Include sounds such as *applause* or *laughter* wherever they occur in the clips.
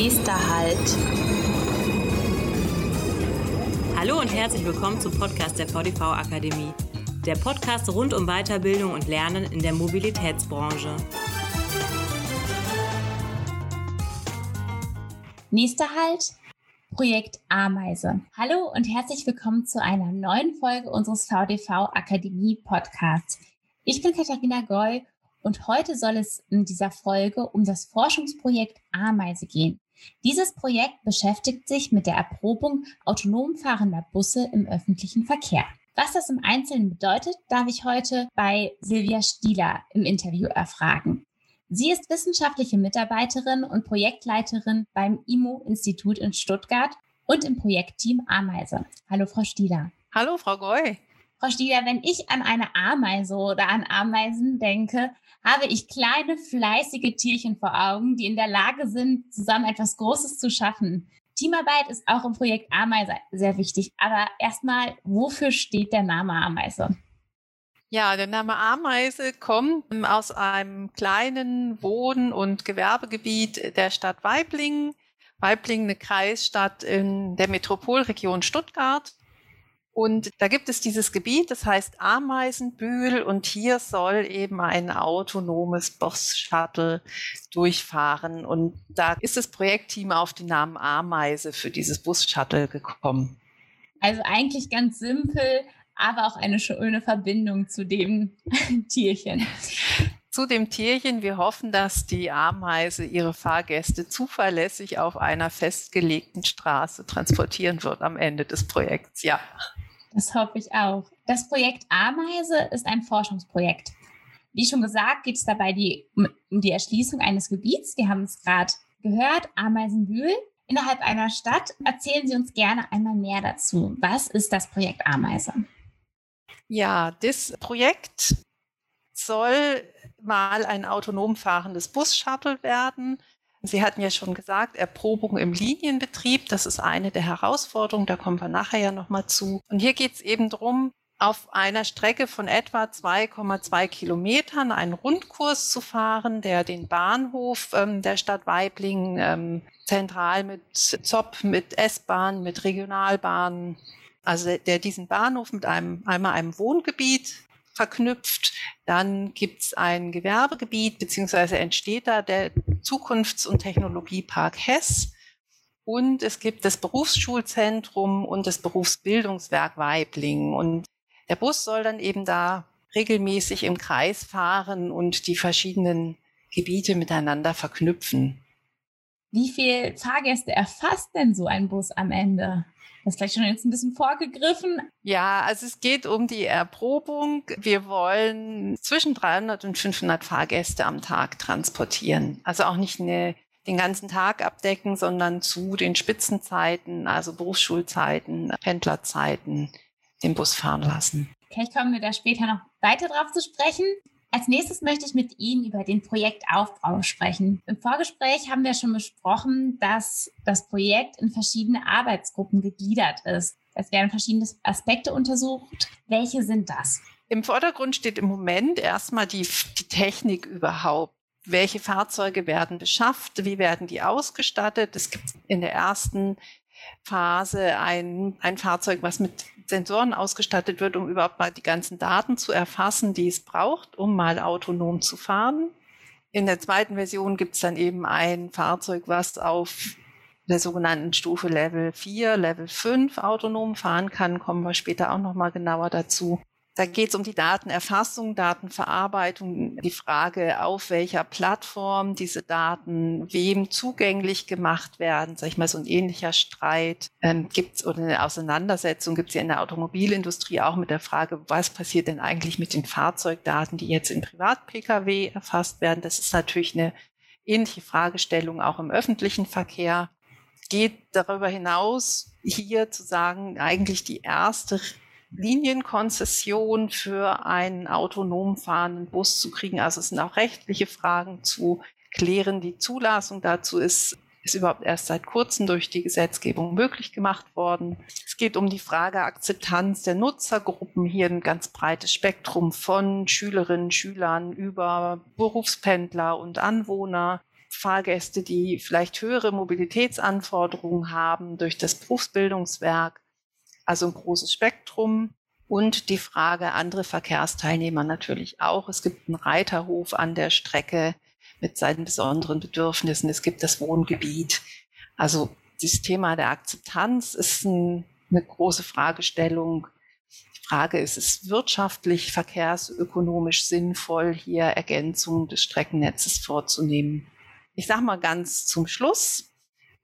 Nächster Halt. Hallo und herzlich willkommen zum Podcast der VDV Akademie. Der Podcast rund um Weiterbildung und Lernen in der Mobilitätsbranche. Nächster Halt, Projekt Ameise. Hallo und herzlich willkommen zu einer neuen Folge unseres VDV Akademie Podcasts. Ich bin Katharina Goy und heute soll es in dieser Folge um das Forschungsprojekt Ameise gehen. Dieses Projekt beschäftigt sich mit der Erprobung autonom fahrender Busse im öffentlichen Verkehr. Was das im Einzelnen bedeutet, darf ich heute bei Silvia Stieler im Interview erfragen. Sie ist wissenschaftliche Mitarbeiterin und Projektleiterin beim IMO-Institut in Stuttgart und im Projektteam Ameise. Hallo, Frau Stieler. Hallo, Frau Goy. Frau Stieler, wenn ich an eine Ameise oder an Ameisen denke, habe ich kleine, fleißige Tierchen vor Augen, die in der Lage sind, zusammen etwas Großes zu schaffen. Teamarbeit ist auch im Projekt Ameise sehr wichtig. Aber erstmal, wofür steht der Name Ameise? Ja, der Name Ameise kommt aus einem kleinen Wohn- und Gewerbegebiet der Stadt Weiblingen. Weiblingen, eine Kreisstadt in der Metropolregion Stuttgart. Und da gibt es dieses Gebiet, das heißt Ameisenbühl und hier soll eben ein autonomes Bus-Shuttle durchfahren. Und da ist das Projektteam auf den Namen Ameise für dieses Bus-Shuttle gekommen. Also eigentlich ganz simpel, aber auch eine schöne Verbindung zu dem *laughs* Tierchen. Zu dem Tierchen, wir hoffen, dass die Ameise ihre Fahrgäste zuverlässig auf einer festgelegten Straße transportieren wird am Ende des Projekts. Ja. Das hoffe ich auch. Das Projekt Ameise ist ein Forschungsprojekt. Wie schon gesagt, geht es dabei die, um die Erschließung eines Gebiets. Wir haben es gerade gehört, Ameisenbühl. Innerhalb einer Stadt erzählen Sie uns gerne einmal mehr dazu. Was ist das Projekt Ameise? Ja, das Projekt soll mal ein autonom fahrendes Bus-Shuttle werden. Sie hatten ja schon gesagt, Erprobung im Linienbetrieb, das ist eine der Herausforderungen, da kommen wir nachher ja nochmal zu. Und hier geht es eben darum, auf einer Strecke von etwa 2,2 Kilometern einen Rundkurs zu fahren, der den Bahnhof ähm, der Stadt Weiblingen ähm, zentral mit ZOP, mit S-Bahn, mit Regionalbahnen, also der diesen Bahnhof mit einem einmal einem Wohngebiet verknüpft. Dann gibt es ein Gewerbegebiet, beziehungsweise entsteht da der Zukunfts- und Technologiepark Hess. Und es gibt das Berufsschulzentrum und das Berufsbildungswerk Weiblingen. Und der Bus soll dann eben da regelmäßig im Kreis fahren und die verschiedenen Gebiete miteinander verknüpfen. Wie viele Fahrgäste erfasst denn so ein Bus am Ende? Das ist vielleicht schon jetzt ein bisschen vorgegriffen. Ja, also es geht um die Erprobung. Wir wollen zwischen 300 und 500 Fahrgäste am Tag transportieren. Also auch nicht eine, den ganzen Tag abdecken, sondern zu den Spitzenzeiten, also Berufsschulzeiten, Pendlerzeiten, den Bus fahren lassen. Vielleicht kommen wir da später noch weiter drauf zu sprechen. Als nächstes möchte ich mit Ihnen über den Projektaufbau sprechen. Im Vorgespräch haben wir schon besprochen, dass das Projekt in verschiedene Arbeitsgruppen gegliedert ist. Es werden verschiedene Aspekte untersucht. Welche sind das? Im Vordergrund steht im Moment erstmal die, die Technik überhaupt. Welche Fahrzeuge werden beschafft? Wie werden die ausgestattet? Es gibt in der ersten Phase ein, ein Fahrzeug, was mit Sensoren ausgestattet wird, um überhaupt mal die ganzen Daten zu erfassen, die es braucht, um mal autonom zu fahren. In der zweiten Version gibt es dann eben ein Fahrzeug, was auf der sogenannten Stufe Level 4, Level 5 autonom fahren kann. Kommen wir später auch nochmal genauer dazu. Da geht es um die Datenerfassung, Datenverarbeitung, die Frage, auf welcher Plattform diese Daten wem zugänglich gemacht werden. Sag ich mal, so ein ähnlicher Streit ähm, gibt es oder eine Auseinandersetzung gibt es ja in der Automobilindustrie auch mit der Frage, was passiert denn eigentlich mit den Fahrzeugdaten, die jetzt im Privat-Pkw erfasst werden. Das ist natürlich eine ähnliche Fragestellung auch im öffentlichen Verkehr. Geht darüber hinaus, hier zu sagen, eigentlich die erste Linienkonzession für einen autonom fahrenden Bus zu kriegen. Also es sind auch rechtliche Fragen zu klären. Die Zulassung dazu ist, ist überhaupt erst seit kurzem durch die Gesetzgebung möglich gemacht worden. Es geht um die Frage Akzeptanz der Nutzergruppen. Hier ein ganz breites Spektrum von Schülerinnen, Schülern über Berufspendler und Anwohner. Fahrgäste, die vielleicht höhere Mobilitätsanforderungen haben durch das Berufsbildungswerk. Also ein großes Spektrum. Und die Frage andere Verkehrsteilnehmer natürlich auch. Es gibt einen Reiterhof an der Strecke mit seinen besonderen Bedürfnissen. Es gibt das Wohngebiet. Also das Thema der Akzeptanz ist ein, eine große Fragestellung. Die Frage ist, ist es wirtschaftlich, verkehrsökonomisch sinnvoll, hier Ergänzungen des Streckennetzes vorzunehmen? Ich sage mal ganz zum Schluss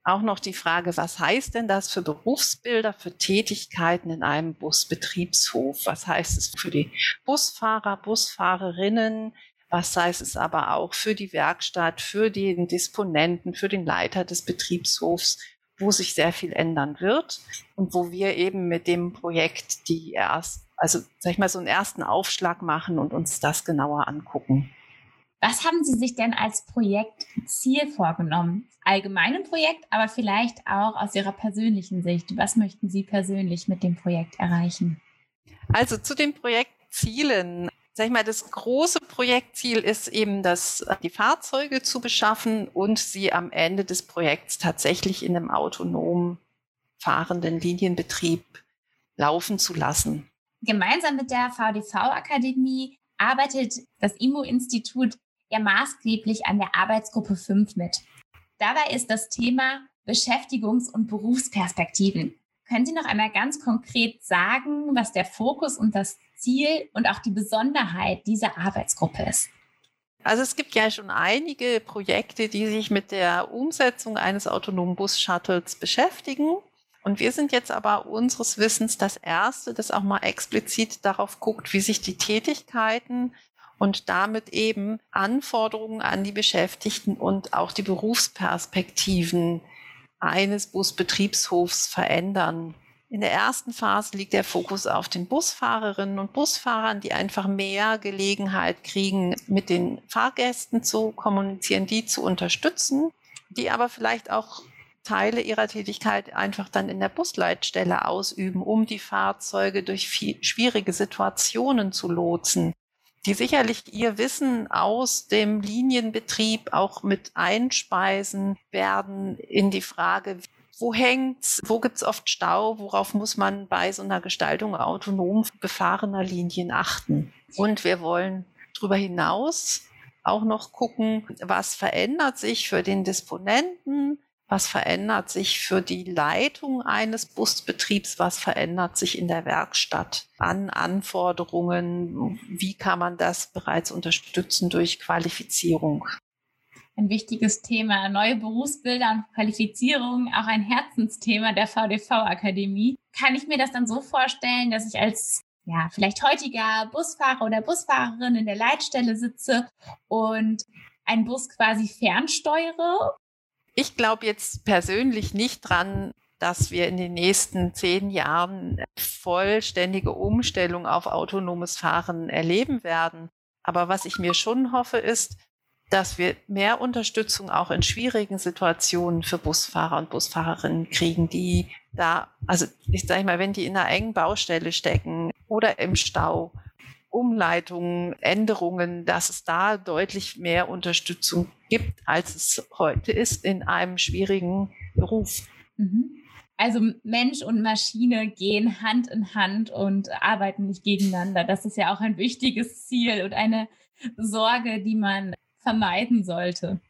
auch noch die Frage, was heißt denn das für Berufsbilder, für Tätigkeiten in einem Busbetriebshof? Was heißt es für die Busfahrer, Busfahrerinnen? Was heißt es aber auch für die Werkstatt, für den Disponenten, für den Leiter des Betriebshofs, wo sich sehr viel ändern wird und wo wir eben mit dem Projekt die erst, also sag ich mal, so einen ersten Aufschlag machen und uns das genauer angucken. Was haben Sie sich denn als Projektziel vorgenommen? Allgemein im Projekt, aber vielleicht auch aus Ihrer persönlichen Sicht. Was möchten Sie persönlich mit dem Projekt erreichen? Also zu den Projektzielen. Sag ich mal, das große Projektziel ist eben, dass die Fahrzeuge zu beschaffen und sie am Ende des Projekts tatsächlich in einem autonom fahrenden Linienbetrieb laufen zu lassen. Gemeinsam mit der VDV-Akademie arbeitet das IMO-Institut ja maßgeblich an der Arbeitsgruppe 5 mit. Dabei ist das Thema Beschäftigungs- und Berufsperspektiven. Können Sie noch einmal ganz konkret sagen, was der Fokus und das Ziel und auch die Besonderheit dieser Arbeitsgruppe ist? Also es gibt ja schon einige Projekte, die sich mit der Umsetzung eines autonomen Bus-Shuttles beschäftigen. Und wir sind jetzt aber unseres Wissens das Erste, das auch mal explizit darauf guckt, wie sich die Tätigkeiten und damit eben Anforderungen an die Beschäftigten und auch die Berufsperspektiven eines Busbetriebshofs verändern. In der ersten Phase liegt der Fokus auf den Busfahrerinnen und Busfahrern, die einfach mehr Gelegenheit kriegen, mit den Fahrgästen zu kommunizieren, die zu unterstützen, die aber vielleicht auch Teile ihrer Tätigkeit einfach dann in der Busleitstelle ausüben, um die Fahrzeuge durch schwierige Situationen zu lotsen die sicherlich ihr Wissen aus dem Linienbetrieb auch mit einspeisen werden in die Frage, wo hängt's, wo gibt's oft Stau, worauf muss man bei so einer Gestaltung autonom befahrener Linien achten. Und wir wollen darüber hinaus auch noch gucken, was verändert sich für den Disponenten, was verändert sich für die Leitung eines Busbetriebs? Was verändert sich in der Werkstatt an Anforderungen? Wie kann man das bereits unterstützen durch Qualifizierung? Ein wichtiges Thema. Neue Berufsbilder und Qualifizierung, auch ein Herzensthema der VDV-Akademie. Kann ich mir das dann so vorstellen, dass ich als ja, vielleicht heutiger Busfahrer oder Busfahrerin in der Leitstelle sitze und einen Bus quasi fernsteuere ich glaube jetzt persönlich nicht dran, dass wir in den nächsten zehn Jahren vollständige Umstellung auf autonomes Fahren erleben werden. Aber was ich mir schon hoffe, ist, dass wir mehr Unterstützung auch in schwierigen Situationen für Busfahrer und Busfahrerinnen kriegen, die da, also ich sage mal, wenn die in einer engen Baustelle stecken oder im Stau Umleitungen, Änderungen, dass es da deutlich mehr Unterstützung gibt, als es heute ist in einem schwierigen Beruf. Mhm. Also Mensch und Maschine gehen Hand in Hand und arbeiten nicht gegeneinander. Das ist ja auch ein wichtiges Ziel und eine Sorge, die man vermeiden sollte.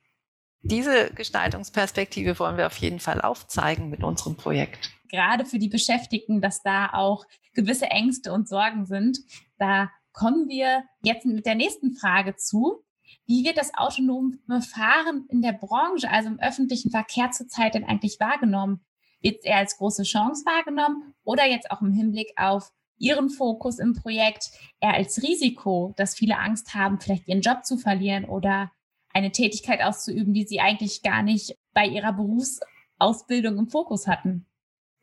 Diese Gestaltungsperspektive wollen wir auf jeden Fall aufzeigen mit unserem Projekt. Gerade für die Beschäftigten, dass da auch gewisse Ängste und Sorgen sind. Da kommen wir jetzt mit der nächsten Frage zu. Wie wird das autonome Fahren in der Branche, also im öffentlichen Verkehr zurzeit denn eigentlich wahrgenommen? Wird es eher als große Chance wahrgenommen oder jetzt auch im Hinblick auf Ihren Fokus im Projekt eher als Risiko, dass viele Angst haben, vielleicht ihren Job zu verlieren oder eine Tätigkeit auszuüben, die sie eigentlich gar nicht bei ihrer Berufsausbildung im Fokus hatten?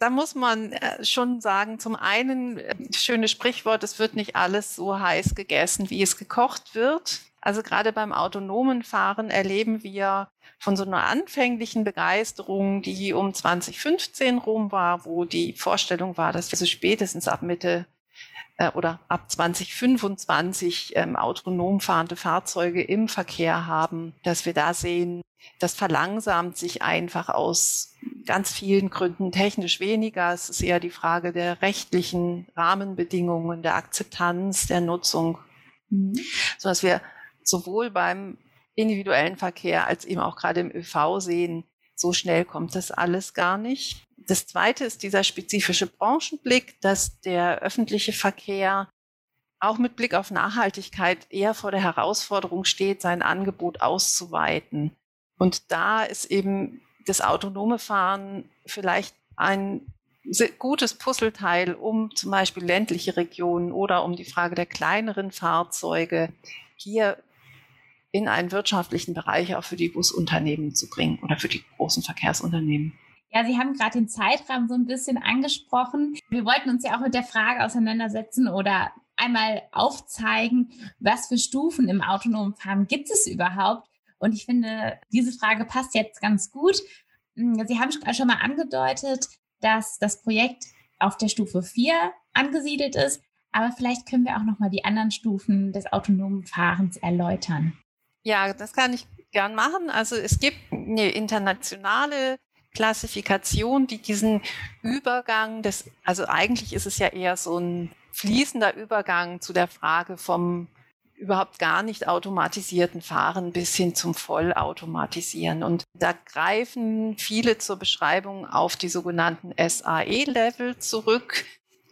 Da muss man äh, schon sagen, zum einen, äh, schönes Sprichwort, es wird nicht alles so heiß gegessen, wie es gekocht wird. Also gerade beim autonomen Fahren erleben wir von so einer anfänglichen Begeisterung, die um 2015 rum war, wo die Vorstellung war, dass wir so spätestens ab Mitte äh, oder ab 2025 ähm, autonom fahrende Fahrzeuge im Verkehr haben, dass wir da sehen, das verlangsamt sich einfach aus ganz vielen Gründen technisch weniger. Es ist eher die Frage der rechtlichen Rahmenbedingungen, der Akzeptanz, der Nutzung, mhm. sodass wir sowohl beim individuellen Verkehr als eben auch gerade im ÖV sehen, so schnell kommt das alles gar nicht. Das zweite ist dieser spezifische Branchenblick, dass der öffentliche Verkehr auch mit Blick auf Nachhaltigkeit eher vor der Herausforderung steht, sein Angebot auszuweiten. Und da ist eben das autonome Fahren vielleicht ein gutes Puzzleteil, um zum Beispiel ländliche Regionen oder um die Frage der kleineren Fahrzeuge hier in einen wirtschaftlichen Bereich auch für die Busunternehmen zu bringen oder für die großen Verkehrsunternehmen. Ja, Sie haben gerade den Zeitrahmen so ein bisschen angesprochen. Wir wollten uns ja auch mit der Frage auseinandersetzen oder einmal aufzeigen, was für Stufen im autonomen Fahren gibt es überhaupt? Und ich finde, diese Frage passt jetzt ganz gut. Hm, Sie haben schon mal angedeutet, dass das Projekt auf der Stufe 4 angesiedelt ist, aber vielleicht können wir auch noch mal die anderen Stufen des autonomen Fahrens erläutern. Ja, das kann ich gern machen. Also es gibt eine internationale Klassifikation, die diesen Übergang des, also eigentlich ist es ja eher so ein fließender Übergang zu der Frage vom überhaupt gar nicht automatisierten Fahren bis hin zum Vollautomatisieren. Und da greifen viele zur Beschreibung auf die sogenannten SAE-Level zurück.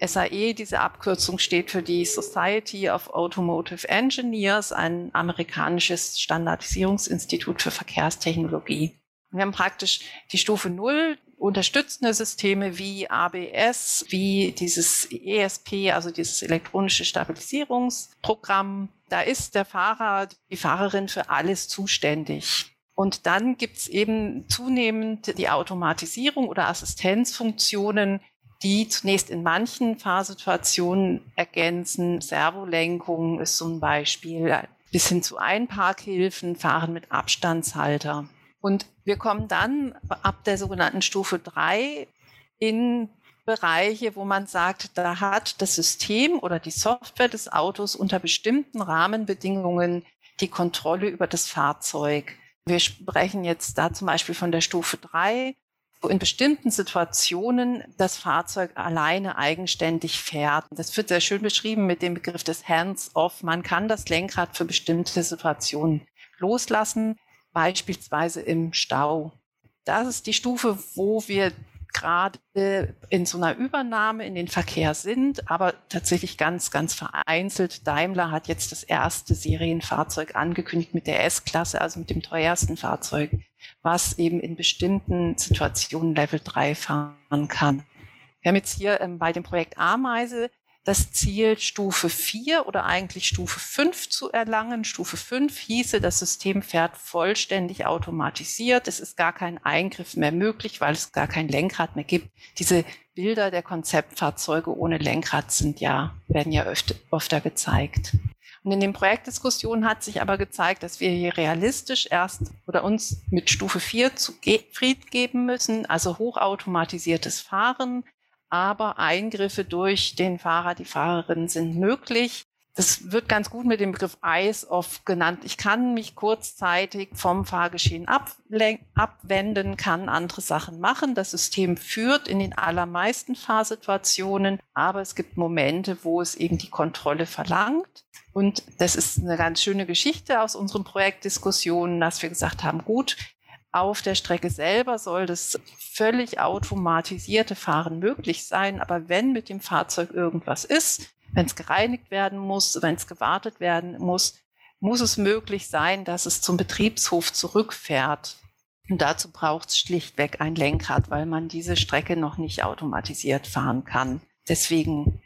SAE, diese Abkürzung steht für die Society of Automotive Engineers, ein amerikanisches Standardisierungsinstitut für Verkehrstechnologie. Wir haben praktisch die Stufe Null, unterstützende Systeme wie ABS, wie dieses ESP, also dieses elektronische Stabilisierungsprogramm. Da ist der Fahrer, die Fahrerin für alles zuständig. Und dann gibt es eben zunehmend die Automatisierung oder Assistenzfunktionen, die zunächst in manchen Fahrsituationen ergänzen. Servolenkung ist zum Beispiel bis hin zu Einparkhilfen, Fahren mit Abstandshalter. Und wir kommen dann ab der sogenannten Stufe drei in Bereiche, wo man sagt, da hat das System oder die Software des Autos unter bestimmten Rahmenbedingungen die Kontrolle über das Fahrzeug. Wir sprechen jetzt da zum Beispiel von der Stufe drei wo in bestimmten Situationen das Fahrzeug alleine eigenständig fährt. Das wird sehr schön beschrieben mit dem Begriff des Hands-off. Man kann das Lenkrad für bestimmte Situationen loslassen, beispielsweise im Stau. Das ist die Stufe, wo wir gerade in so einer Übernahme in den Verkehr sind, aber tatsächlich ganz, ganz vereinzelt. Daimler hat jetzt das erste Serienfahrzeug angekündigt mit der S-Klasse, also mit dem teuersten Fahrzeug, was eben in bestimmten Situationen Level 3 fahren kann. Wir haben jetzt hier ähm, bei dem Projekt Ameise das Ziel, Stufe 4 oder eigentlich Stufe 5 zu erlangen. Stufe 5 hieße, das System fährt vollständig automatisiert. Es ist gar kein Eingriff mehr möglich, weil es gar kein Lenkrad mehr gibt. Diese Bilder der Konzeptfahrzeuge ohne Lenkrad sind ja, werden ja öfter, öfter gezeigt. Und in den Projektdiskussionen hat sich aber gezeigt, dass wir hier realistisch erst oder uns mit Stufe 4 zufrieden geben müssen, also hochautomatisiertes Fahren, aber Eingriffe durch den Fahrer, die Fahrerin sind möglich. Das wird ganz gut mit dem Begriff Eyes-off genannt. Ich kann mich kurzzeitig vom Fahrgeschehen abwenden, kann andere Sachen machen. Das System führt in den allermeisten Fahrsituationen, aber es gibt Momente, wo es eben die Kontrolle verlangt. Und das ist eine ganz schöne Geschichte aus unseren Projektdiskussionen, dass wir gesagt haben, gut, auf der Strecke selber soll das völlig automatisierte Fahren möglich sein, aber wenn mit dem Fahrzeug irgendwas ist, wenn es gereinigt werden muss, wenn es gewartet werden muss, muss es möglich sein, dass es zum Betriebshof zurückfährt. Und dazu braucht es schlichtweg ein Lenkrad, weil man diese Strecke noch nicht automatisiert fahren kann. Deswegen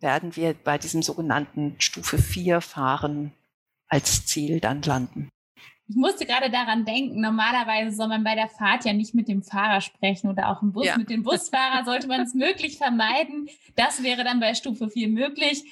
werden wir bei diesem sogenannten Stufe 4 Fahren als Ziel dann landen. Ich musste gerade daran denken, normalerweise soll man bei der Fahrt ja nicht mit dem Fahrer sprechen oder auch im Bus ja. mit dem Busfahrer sollte man es *laughs* möglich vermeiden. Das wäre dann bei Stufe 4 möglich.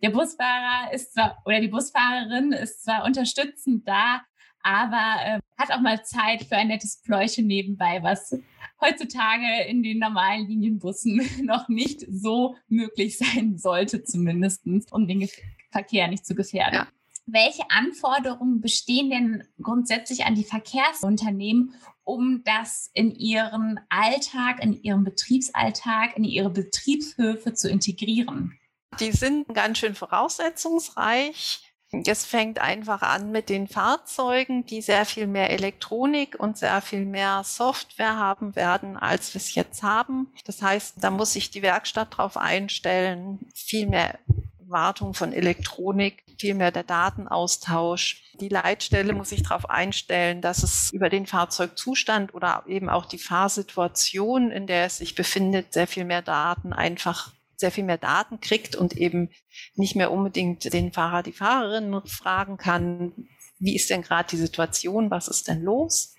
Der Busfahrer ist zwar oder die Busfahrerin ist zwar unterstützend da, aber äh, hat auch mal Zeit für ein nettes Pläuschen nebenbei, was heutzutage in den normalen Linienbussen *laughs* noch nicht so möglich sein sollte, zumindest, um den Verkehr nicht zu gefährden. Ja. Welche Anforderungen bestehen denn grundsätzlich an die Verkehrsunternehmen, um das in ihren Alltag, in ihren Betriebsalltag, in ihre Betriebshöfe zu integrieren? Die sind ganz schön voraussetzungsreich. Es fängt einfach an mit den Fahrzeugen, die sehr viel mehr Elektronik und sehr viel mehr Software haben werden, als wir es jetzt haben. Das heißt, da muss sich die Werkstatt darauf einstellen, viel mehr Wartung von Elektronik, vielmehr der Datenaustausch. Die Leitstelle muss sich darauf einstellen, dass es über den Fahrzeugzustand oder eben auch die Fahrsituation, in der es sich befindet, sehr viel mehr Daten einfach sehr viel mehr Daten kriegt und eben nicht mehr unbedingt den Fahrer, die Fahrerin fragen kann, wie ist denn gerade die Situation, was ist denn los?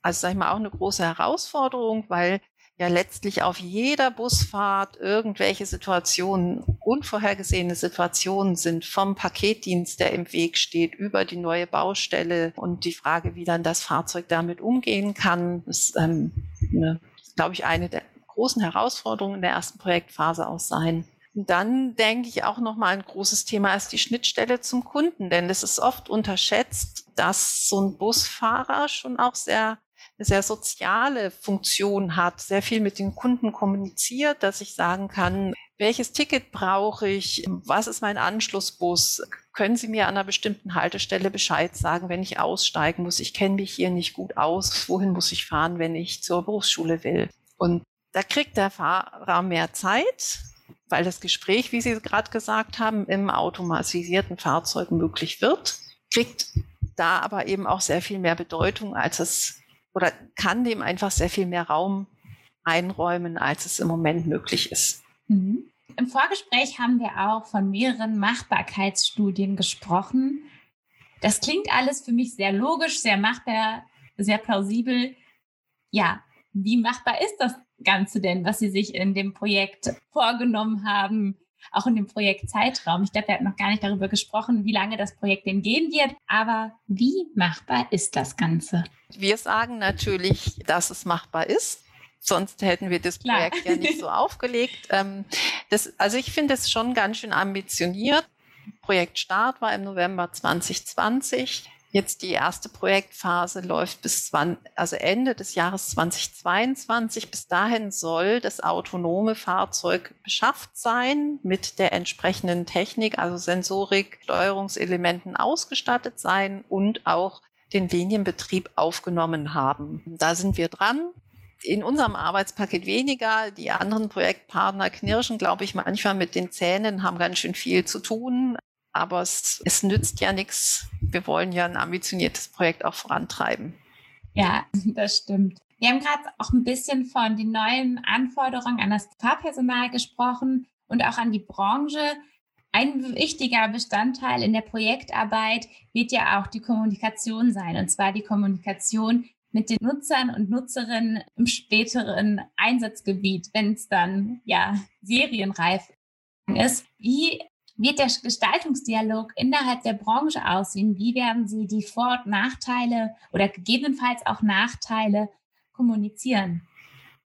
Also sage ich mal auch eine große Herausforderung, weil ja letztlich auf jeder Busfahrt irgendwelche Situationen, unvorhergesehene Situationen sind, vom Paketdienst, der im Weg steht, über die neue Baustelle und die Frage, wie dann das Fahrzeug damit umgehen kann, ist, ähm, eine, glaube ich, eine der großen Herausforderungen in der ersten Projektphase auch sein. Und dann denke ich auch nochmal ein großes Thema ist die Schnittstelle zum Kunden, denn es ist oft unterschätzt, dass so ein Busfahrer schon auch sehr sehr soziale Funktion hat, sehr viel mit den Kunden kommuniziert, dass ich sagen kann, welches Ticket brauche ich, was ist mein Anschlussbus, können Sie mir an einer bestimmten Haltestelle Bescheid sagen, wenn ich aussteigen muss, ich kenne mich hier nicht gut aus, wohin muss ich fahren, wenn ich zur Berufsschule will. Und da kriegt der Fahrer mehr Zeit, weil das Gespräch, wie Sie gerade gesagt haben, im automatisierten Fahrzeug möglich wird, kriegt da aber eben auch sehr viel mehr Bedeutung, als es oder kann dem einfach sehr viel mehr Raum einräumen, als es im Moment möglich ist. Mhm. Im Vorgespräch haben wir auch von mehreren Machbarkeitsstudien gesprochen. Das klingt alles für mich sehr logisch, sehr machbar, sehr plausibel. Ja, wie machbar ist das Ganze denn, was Sie sich in dem Projekt vorgenommen haben, auch in dem Projektzeitraum? Ich glaube, wir hatten noch gar nicht darüber gesprochen, wie lange das Projekt denn gehen wird, aber wie machbar ist das Ganze? Wir sagen natürlich, dass es machbar ist. Sonst hätten wir das Projekt Klar. ja nicht so *laughs* aufgelegt. Ähm, das, also ich finde es schon ganz schön ambitioniert. Projektstart war im November 2020. Jetzt die erste Projektphase läuft bis also Ende des Jahres 2022. Bis dahin soll das autonome Fahrzeug beschafft sein, mit der entsprechenden Technik, also Sensorik, Steuerungselementen ausgestattet sein und auch den Linienbetrieb aufgenommen haben. Da sind wir dran. In unserem Arbeitspaket weniger. Die anderen Projektpartner knirschen, glaube ich, manchmal mit den Zähnen, haben ganz schön viel zu tun. Aber es, es nützt ja nichts. Wir wollen ja ein ambitioniertes Projekt auch vorantreiben. Ja, *laughs* das stimmt. Wir haben gerade auch ein bisschen von den neuen Anforderungen an das Fahrpersonal gesprochen und auch an die Branche. Ein wichtiger Bestandteil in der Projektarbeit wird ja auch die Kommunikation sein, und zwar die Kommunikation mit den Nutzern und Nutzerinnen im späteren Einsatzgebiet, wenn es dann ja serienreif ist. Wie wird der Gestaltungsdialog innerhalb der Branche aussehen? Wie werden Sie die Vor- und Nachteile oder gegebenenfalls auch Nachteile kommunizieren?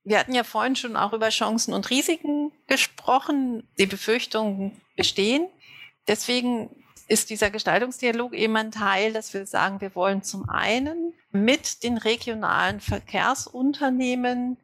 Wir hatten ja vorhin schon auch über Chancen und Risiken gesprochen. Die Befürchtungen bestehen. Deswegen ist dieser Gestaltungsdialog eben ein Teil, dass wir sagen, wir wollen zum einen mit den regionalen Verkehrsunternehmen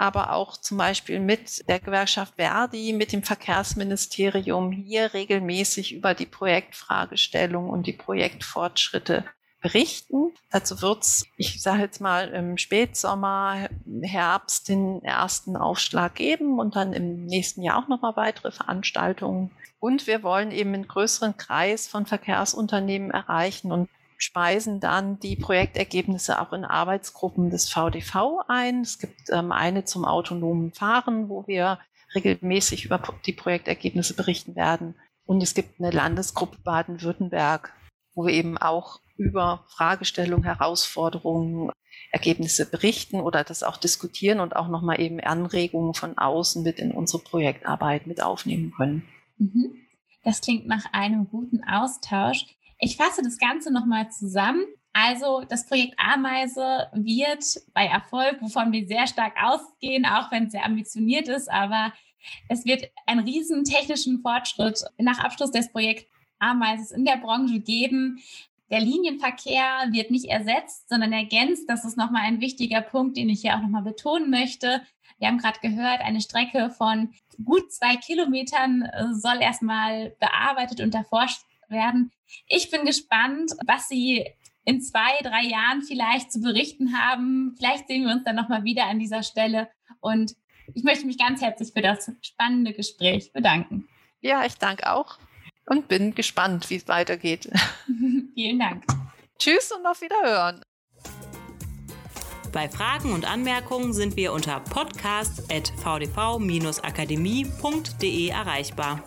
aber auch zum Beispiel mit der Gewerkschaft Verdi, mit dem Verkehrsministerium hier regelmäßig über die Projektfragestellung und die Projektfortschritte berichten. Dazu wird es, ich sage jetzt mal, im Spätsommer, Herbst den ersten Aufschlag geben und dann im nächsten Jahr auch nochmal weitere Veranstaltungen. Und wir wollen eben einen größeren Kreis von Verkehrsunternehmen erreichen und speisen dann die Projektergebnisse auch in Arbeitsgruppen des VDV ein. Es gibt ähm, eine zum autonomen Fahren, wo wir regelmäßig über die Projektergebnisse berichten werden. Und es gibt eine Landesgruppe Baden-Württemberg, wo wir eben auch über Fragestellungen, Herausforderungen, Ergebnisse berichten oder das auch diskutieren und auch nochmal eben Anregungen von außen mit in unsere Projektarbeit mit aufnehmen können. Mhm. Das klingt nach einem guten Austausch. Ich fasse das Ganze nochmal zusammen. Also das Projekt Ameise wird bei Erfolg, wovon wir sehr stark ausgehen, auch wenn es sehr ambitioniert ist, aber es wird einen riesen technischen Fortschritt nach Abschluss des Projekts Ameises in der Branche geben. Der Linienverkehr wird nicht ersetzt, sondern ergänzt. Das ist nochmal ein wichtiger Punkt, den ich hier auch nochmal betonen möchte. Wir haben gerade gehört, eine Strecke von gut zwei Kilometern äh, soll erstmal bearbeitet und erforscht werden. Ich bin gespannt, was Sie in zwei, drei Jahren vielleicht zu berichten haben. Vielleicht sehen wir uns dann nochmal wieder an dieser Stelle. Und ich möchte mich ganz herzlich für das spannende Gespräch bedanken. Ja, ich danke auch und bin gespannt, wie es weitergeht. *laughs* Vielen Dank. Tschüss und auf Wiederhören. Bei Fragen und Anmerkungen sind wir unter podcast.vdv-akademie.de erreichbar.